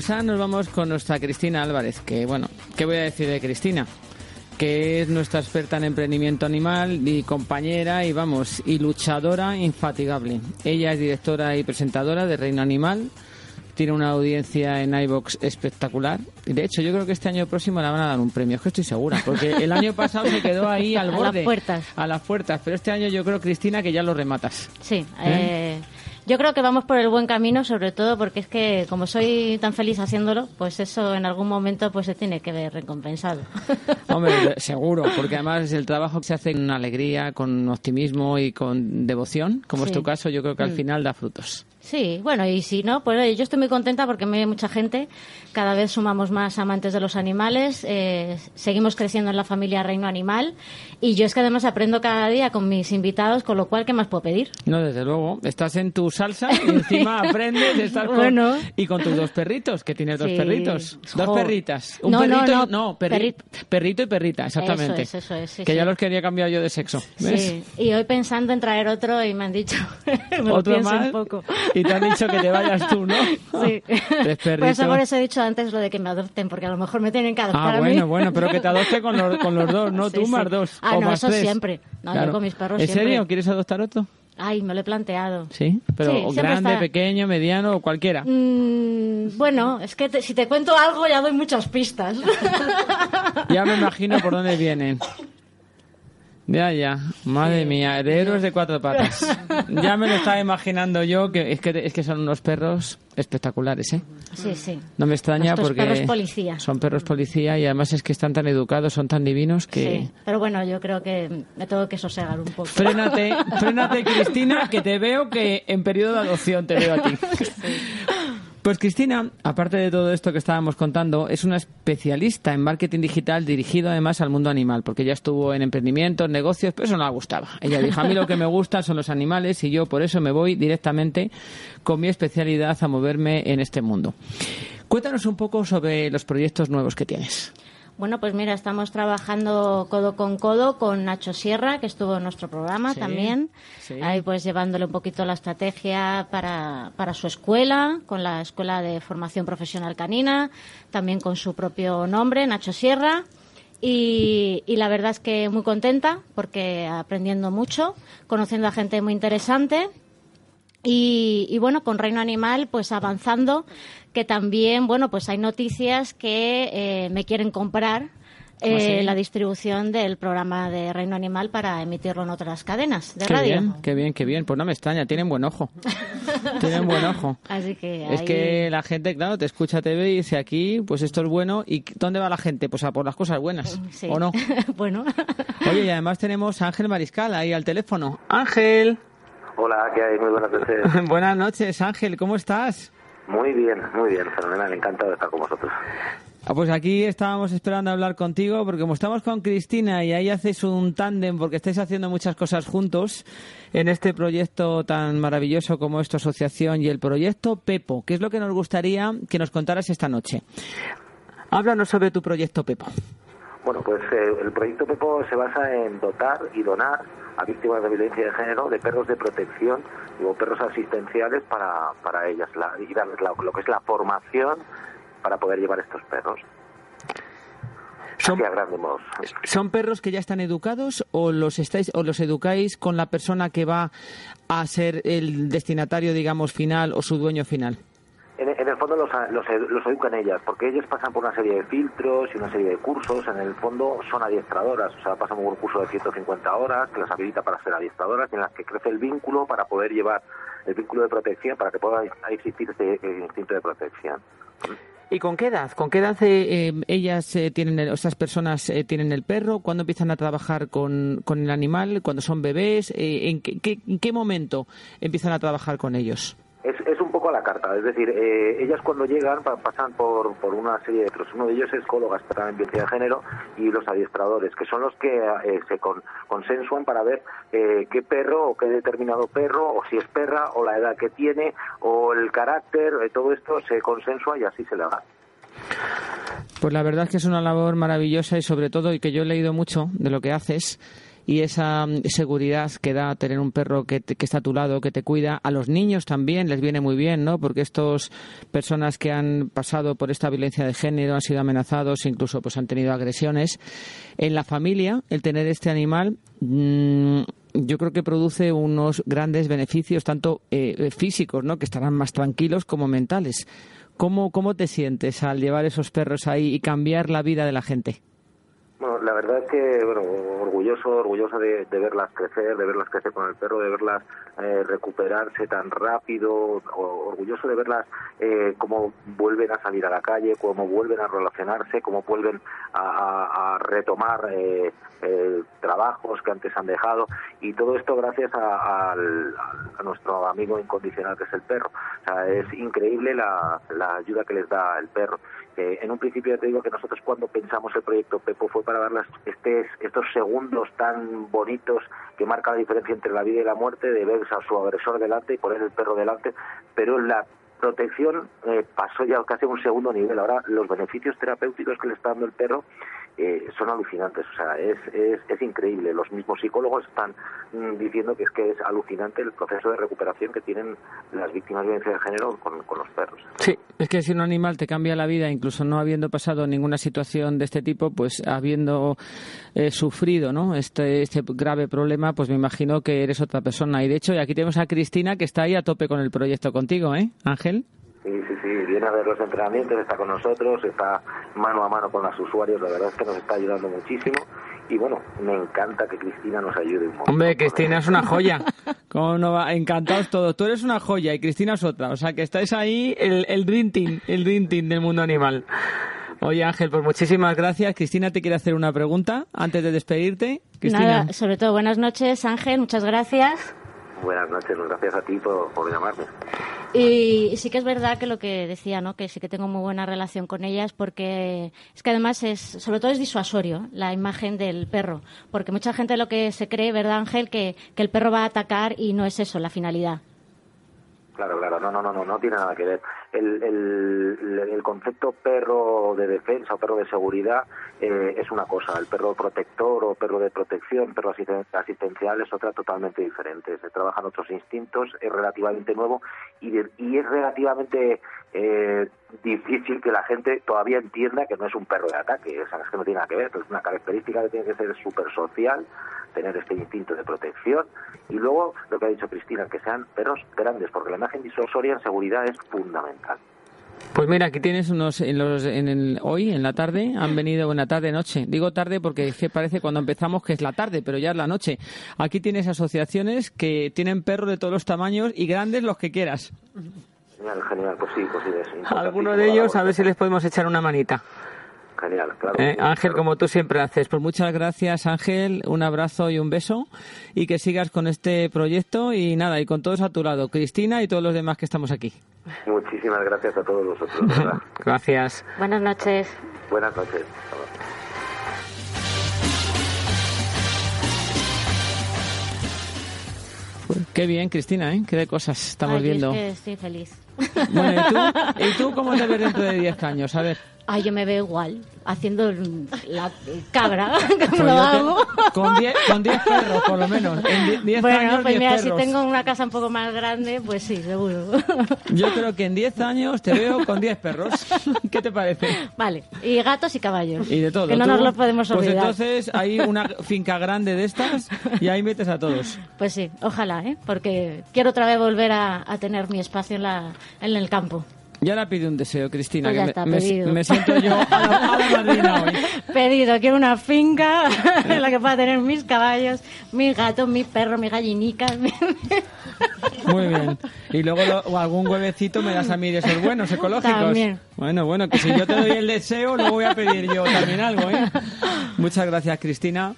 Pues ahora nos vamos con nuestra Cristina Álvarez, que bueno, ¿qué voy a decir de Cristina? que es nuestra experta en emprendimiento animal y compañera y vamos, y luchadora infatigable. Ella es directora y presentadora de Reino Animal, tiene una audiencia en iBox espectacular. Y de hecho, yo creo que este año próximo la van a dar un premio, es que estoy segura, porque el año pasado se quedó ahí al borde. A las puertas. A las puertas, pero este año yo creo, Cristina, que ya lo rematas. Sí, ¿Eh? eh yo creo que vamos por el buen camino, sobre todo porque es que como soy tan feliz haciéndolo, pues eso en algún momento pues se tiene que ver recompensado. Hombre, seguro, porque además el trabajo se hace con alegría, con optimismo y con devoción, como es tu caso, yo creo que al mm. final da frutos. Sí, bueno, y si no, pues yo estoy muy contenta porque me ve mucha gente, cada vez sumamos más amantes de los animales, eh, seguimos creciendo en la familia Reino Animal y yo es que además aprendo cada día con mis invitados, con lo cual, ¿qué más puedo pedir? No, desde luego, estás en tu salsa y encima aprendes de estar con, y con tus dos perritos, que tienes dos perritos, dos perritas, un perrito, no, perrito y perrita, exactamente. Eso es, eso es, que ya los quería cambiar yo de sexo. Sí, y hoy pensando en traer otro y me han dicho, me ¿Otro lo más? un poco. Y te han dicho que te vayas tú, ¿no? Sí. Por eso, por eso he dicho antes lo de que me adopten, porque a lo mejor me tienen que adoptar ah, a mí. bueno, bueno, pero que te adopte con los, con los dos, no tú más dos. Ah, o no, más eso siempre. No, yo con mis perros ¿En siempre. serio? ¿Quieres adoptar otro? Ay, me lo he planteado. Sí, pero grande, pequeño, mediano o cualquiera. Mm, bueno, es que si te cuento algo ya doy muchas pistas. ya me imagino por dónde vienen. Ya, ya. Madre mía, de héroes de cuatro patas. Ya me lo estaba imaginando yo, que es que, es que son unos perros espectaculares, ¿eh? Sí, sí. No me extraña porque... perros policía. Son perros policía y además es que están tan educados, son tan divinos que... Sí, pero bueno, yo creo que me tengo que sosegar un poco. Frénate, frénate, Cristina, que te veo que en periodo de adopción te veo a ti. Pues Cristina, aparte de todo esto que estábamos contando, es una especialista en marketing digital dirigido además al mundo animal, porque ella estuvo en emprendimientos, negocios, pero eso no la gustaba. Ella dijo, a mí lo que me gusta son los animales y yo por eso me voy directamente con mi especialidad a moverme en este mundo. Cuéntanos un poco sobre los proyectos nuevos que tienes. Bueno, pues mira, estamos trabajando codo con codo con Nacho Sierra, que estuvo en nuestro programa también. Ahí pues llevándole un poquito la estrategia para, para su escuela, con la Escuela de Formación Profesional Canina, también con su propio nombre, Nacho Sierra. Y, y, la verdad es que muy contenta porque aprendiendo mucho, conociendo a gente muy interesante y, y, bueno, con Reino Animal, pues avanzando, que también, bueno, pues hay noticias que eh, me quieren comprar eh, ¿Ah, la distribución del programa de Reino Animal para emitirlo en otras cadenas de qué radio. Bien, qué bien, qué bien. Pues no me extraña, tienen buen ojo. tienen buen ojo. Así que Es que la gente, claro, te escucha TV y dice aquí, pues esto es bueno. ¿Y dónde va la gente? Pues a por las cosas buenas, ¿o no? bueno. Oye, y además tenemos a Ángel Mariscal ahí al teléfono. Ángel. Hola, ¿qué hay? Muy buenas noches. buenas noches, Ángel, ¿cómo estás? Muy bien, muy bien, fenomenal, encantado de estar con vosotros. Ah, pues aquí estábamos esperando hablar contigo porque como estamos con Cristina y ahí hacéis un tándem porque estáis haciendo muchas cosas juntos en este proyecto tan maravilloso como es tu asociación y el proyecto Pepo, ¿qué es lo que nos gustaría que nos contaras esta noche? Háblanos sobre tu proyecto Pepo. Bueno, pues eh, el proyecto Pepo se basa en dotar y donar a víctimas de violencia de género de perros de protección o perros asistenciales para, para ellas y darles lo que es la formación para poder llevar estos perros. Son, ¿Son perros que ya están educados o los estáis o los educáis con la persona que va a ser el destinatario, digamos, final o su dueño final? En, el fondo los, los, los, educan ellas, porque ellas pasan por una serie de filtros y una serie de cursos. En el fondo son adiestradoras, o sea, pasan por un curso de 150 horas que las habilita para ser adiestradoras, en las que crece el vínculo para poder llevar el vínculo de protección, para que pueda existir ese, instinto de protección. ¿Y con qué edad? ¿Con qué edad eh, eh, ellas eh, tienen, el, esas personas tienen el perro? ¿Cuándo empiezan a trabajar con, con el animal? ¿Cuándo son bebés? ¿en, qué, ¿En qué momento empiezan a trabajar con ellos? Es, a la carta, es decir, eh, ellas cuando llegan pasan por, por una serie de Uno de ellos es psicóloga en violencia de género y los adiestradores, que son los que eh, se con, consensuan para ver eh, qué perro o qué determinado perro, o si es perra, o la edad que tiene, o el carácter, todo esto se consensua y así se le da. Pues la verdad es que es una labor maravillosa y sobre todo, y que yo he leído mucho de lo que haces, y esa mm, seguridad que da tener un perro que, que, está a tu lado, que te cuida. A los niños también les viene muy bien, ¿no? Porque estas personas que han pasado por esta violencia de género han sido amenazados, incluso pues han tenido agresiones. En la familia, el tener este animal mmm, yo creo que produce unos grandes beneficios, tanto eh, físicos, ¿no? que estarán más tranquilos, como mentales. ¿Cómo, ¿Cómo te sientes al llevar esos perros ahí y cambiar la vida de la gente? La verdad es que, bueno, orgulloso, orgulloso de, de verlas crecer, de verlas crecer con el perro, de verlas eh, recuperarse tan rápido, orgulloso de verlas eh, cómo vuelven a salir a la calle, cómo vuelven a relacionarse, cómo vuelven a, retomar eh, eh, trabajos que antes han dejado y todo esto gracias a, a, a, nuestro amigo incondicional que es el perro. O sea, es increíble la, la ayuda que les da el perro. En un principio te digo que nosotros cuando pensamos el proyecto Pepo fue para darles este, estos segundos tan bonitos que marcan la diferencia entre la vida y la muerte, de ver a su agresor delante y poner el perro delante, pero la protección eh, pasó ya casi a un segundo nivel. Ahora los beneficios terapéuticos que le está dando el perro eh, son alucinantes, o sea, es, es, es, increíble. Los mismos psicólogos están mm, diciendo que es que es alucinante el proceso de recuperación que tienen las víctimas de violencia de género con, con, los perros. Sí, es que si un animal te cambia la vida, incluso no habiendo pasado ninguna situación de este tipo, pues habiendo eh, sufrido ¿no? este, este grave problema, pues me imagino que eres otra persona. Y de hecho, aquí tenemos a Cristina que está ahí a tope con el proyecto contigo, ¿eh, Ángel? Sí, sí, sí, viene a ver los entrenamientos, está con nosotros, está mano a mano con los usuarios, la verdad es que nos está ayudando muchísimo y bueno, me encanta que Cristina nos ayude un montón. Hombre, Cristina es una joya. ¿Cómo no va? Encantados todos. Tú eres una joya y Cristina es otra. O sea, que estáis ahí el, el dream team, el dream team del mundo animal. Oye, Ángel, pues muchísimas gracias. Cristina te quiere hacer una pregunta antes de despedirte. Cristina. Nada, sobre todo buenas noches, Ángel. Muchas gracias. Buenas noches, gracias a ti por, por, llamarme. Y sí que es verdad que lo que decía, ¿no? Que sí que tengo muy buena relación con ellas porque es que además es, sobre todo es disuasorio la imagen del perro, porque mucha gente lo que se cree, ¿verdad, Ángel? Que, que el perro va a atacar y no es eso la finalidad. Claro, claro, no, no, no, no, no tiene nada que ver. El, el, el concepto perro de defensa o perro de seguridad eh, es una cosa, el perro protector o perro de protección, perro asistencial es otra totalmente diferente. Se trabajan otros instintos, es relativamente nuevo y, de, y es relativamente eh, difícil que la gente todavía entienda que no es un perro de ataque, o sea, es que no tiene nada que ver, es una característica que tiene que ser súper social, tener este instinto de protección y luego lo que ha dicho Cristina, que sean perros grandes, porque la imagen disuasoria en seguridad es fundamental. Pues mira, aquí tienes unos en los en el, hoy en la tarde han venido en la tarde noche. Digo tarde porque es que parece cuando empezamos que es la tarde, pero ya es la noche. Aquí tienes asociaciones que tienen perros de todos los tamaños y grandes los que quieras. Genial, genial, pues sí, pues sí, es Algunos de ellos a ver si les podemos echar una manita. Genial, claro. Eh, Ángel, como tú siempre haces. Pues muchas gracias, Ángel. Un abrazo y un beso. Y que sigas con este proyecto. Y nada, y con todos a tu lado. Cristina y todos los demás que estamos aquí. Muchísimas gracias a todos vosotros. ¿verdad? gracias. Buenas noches. Buenas noches. Qué bien, Cristina, ¿eh? Qué de cosas estamos Ay, viendo. Es que estoy feliz. Bueno, ¿y tú, ¿y tú cómo te ves dentro de 10 años? A ver. Ay, yo me veo igual, haciendo la cabra, como Pues lo yo te- hago. con 10 con 10 perros, por lo menos. En die- 10 bueno, años, pues 10 mira, perros. si tengo una casa un poco más grande, pues sí, seguro. Yo creo que en 10 años te veo con 10 perros. ¿Qué te parece? vale, y gatos y caballos. Y de todo. Que no Tú, nos lo podemos Pues olvidar. entonces hay una finca grande de estas y ahí metes a todos. Pues sí, ojalá, ¿eh? Porque quiero otra vez volver a, a tener mi espacio en, la, en el campo. Y ahora pide un deseo, Cristina, Pues ya que está, me, me- pedido. me siento yo a la, a la madrina hoy. Pedido, quiero una finca en la que pueda tener mis caballos, mis gatos, mis perros, mis gallinicas. Muy bien. Y luego lo- o algún huevecito me das a mí de esos buenos, ecológicos. También. Bueno, bueno, que si yo te doy el deseo, luego voy a pedir yo también algo, ¿eh? Muchas gracias, Cristina.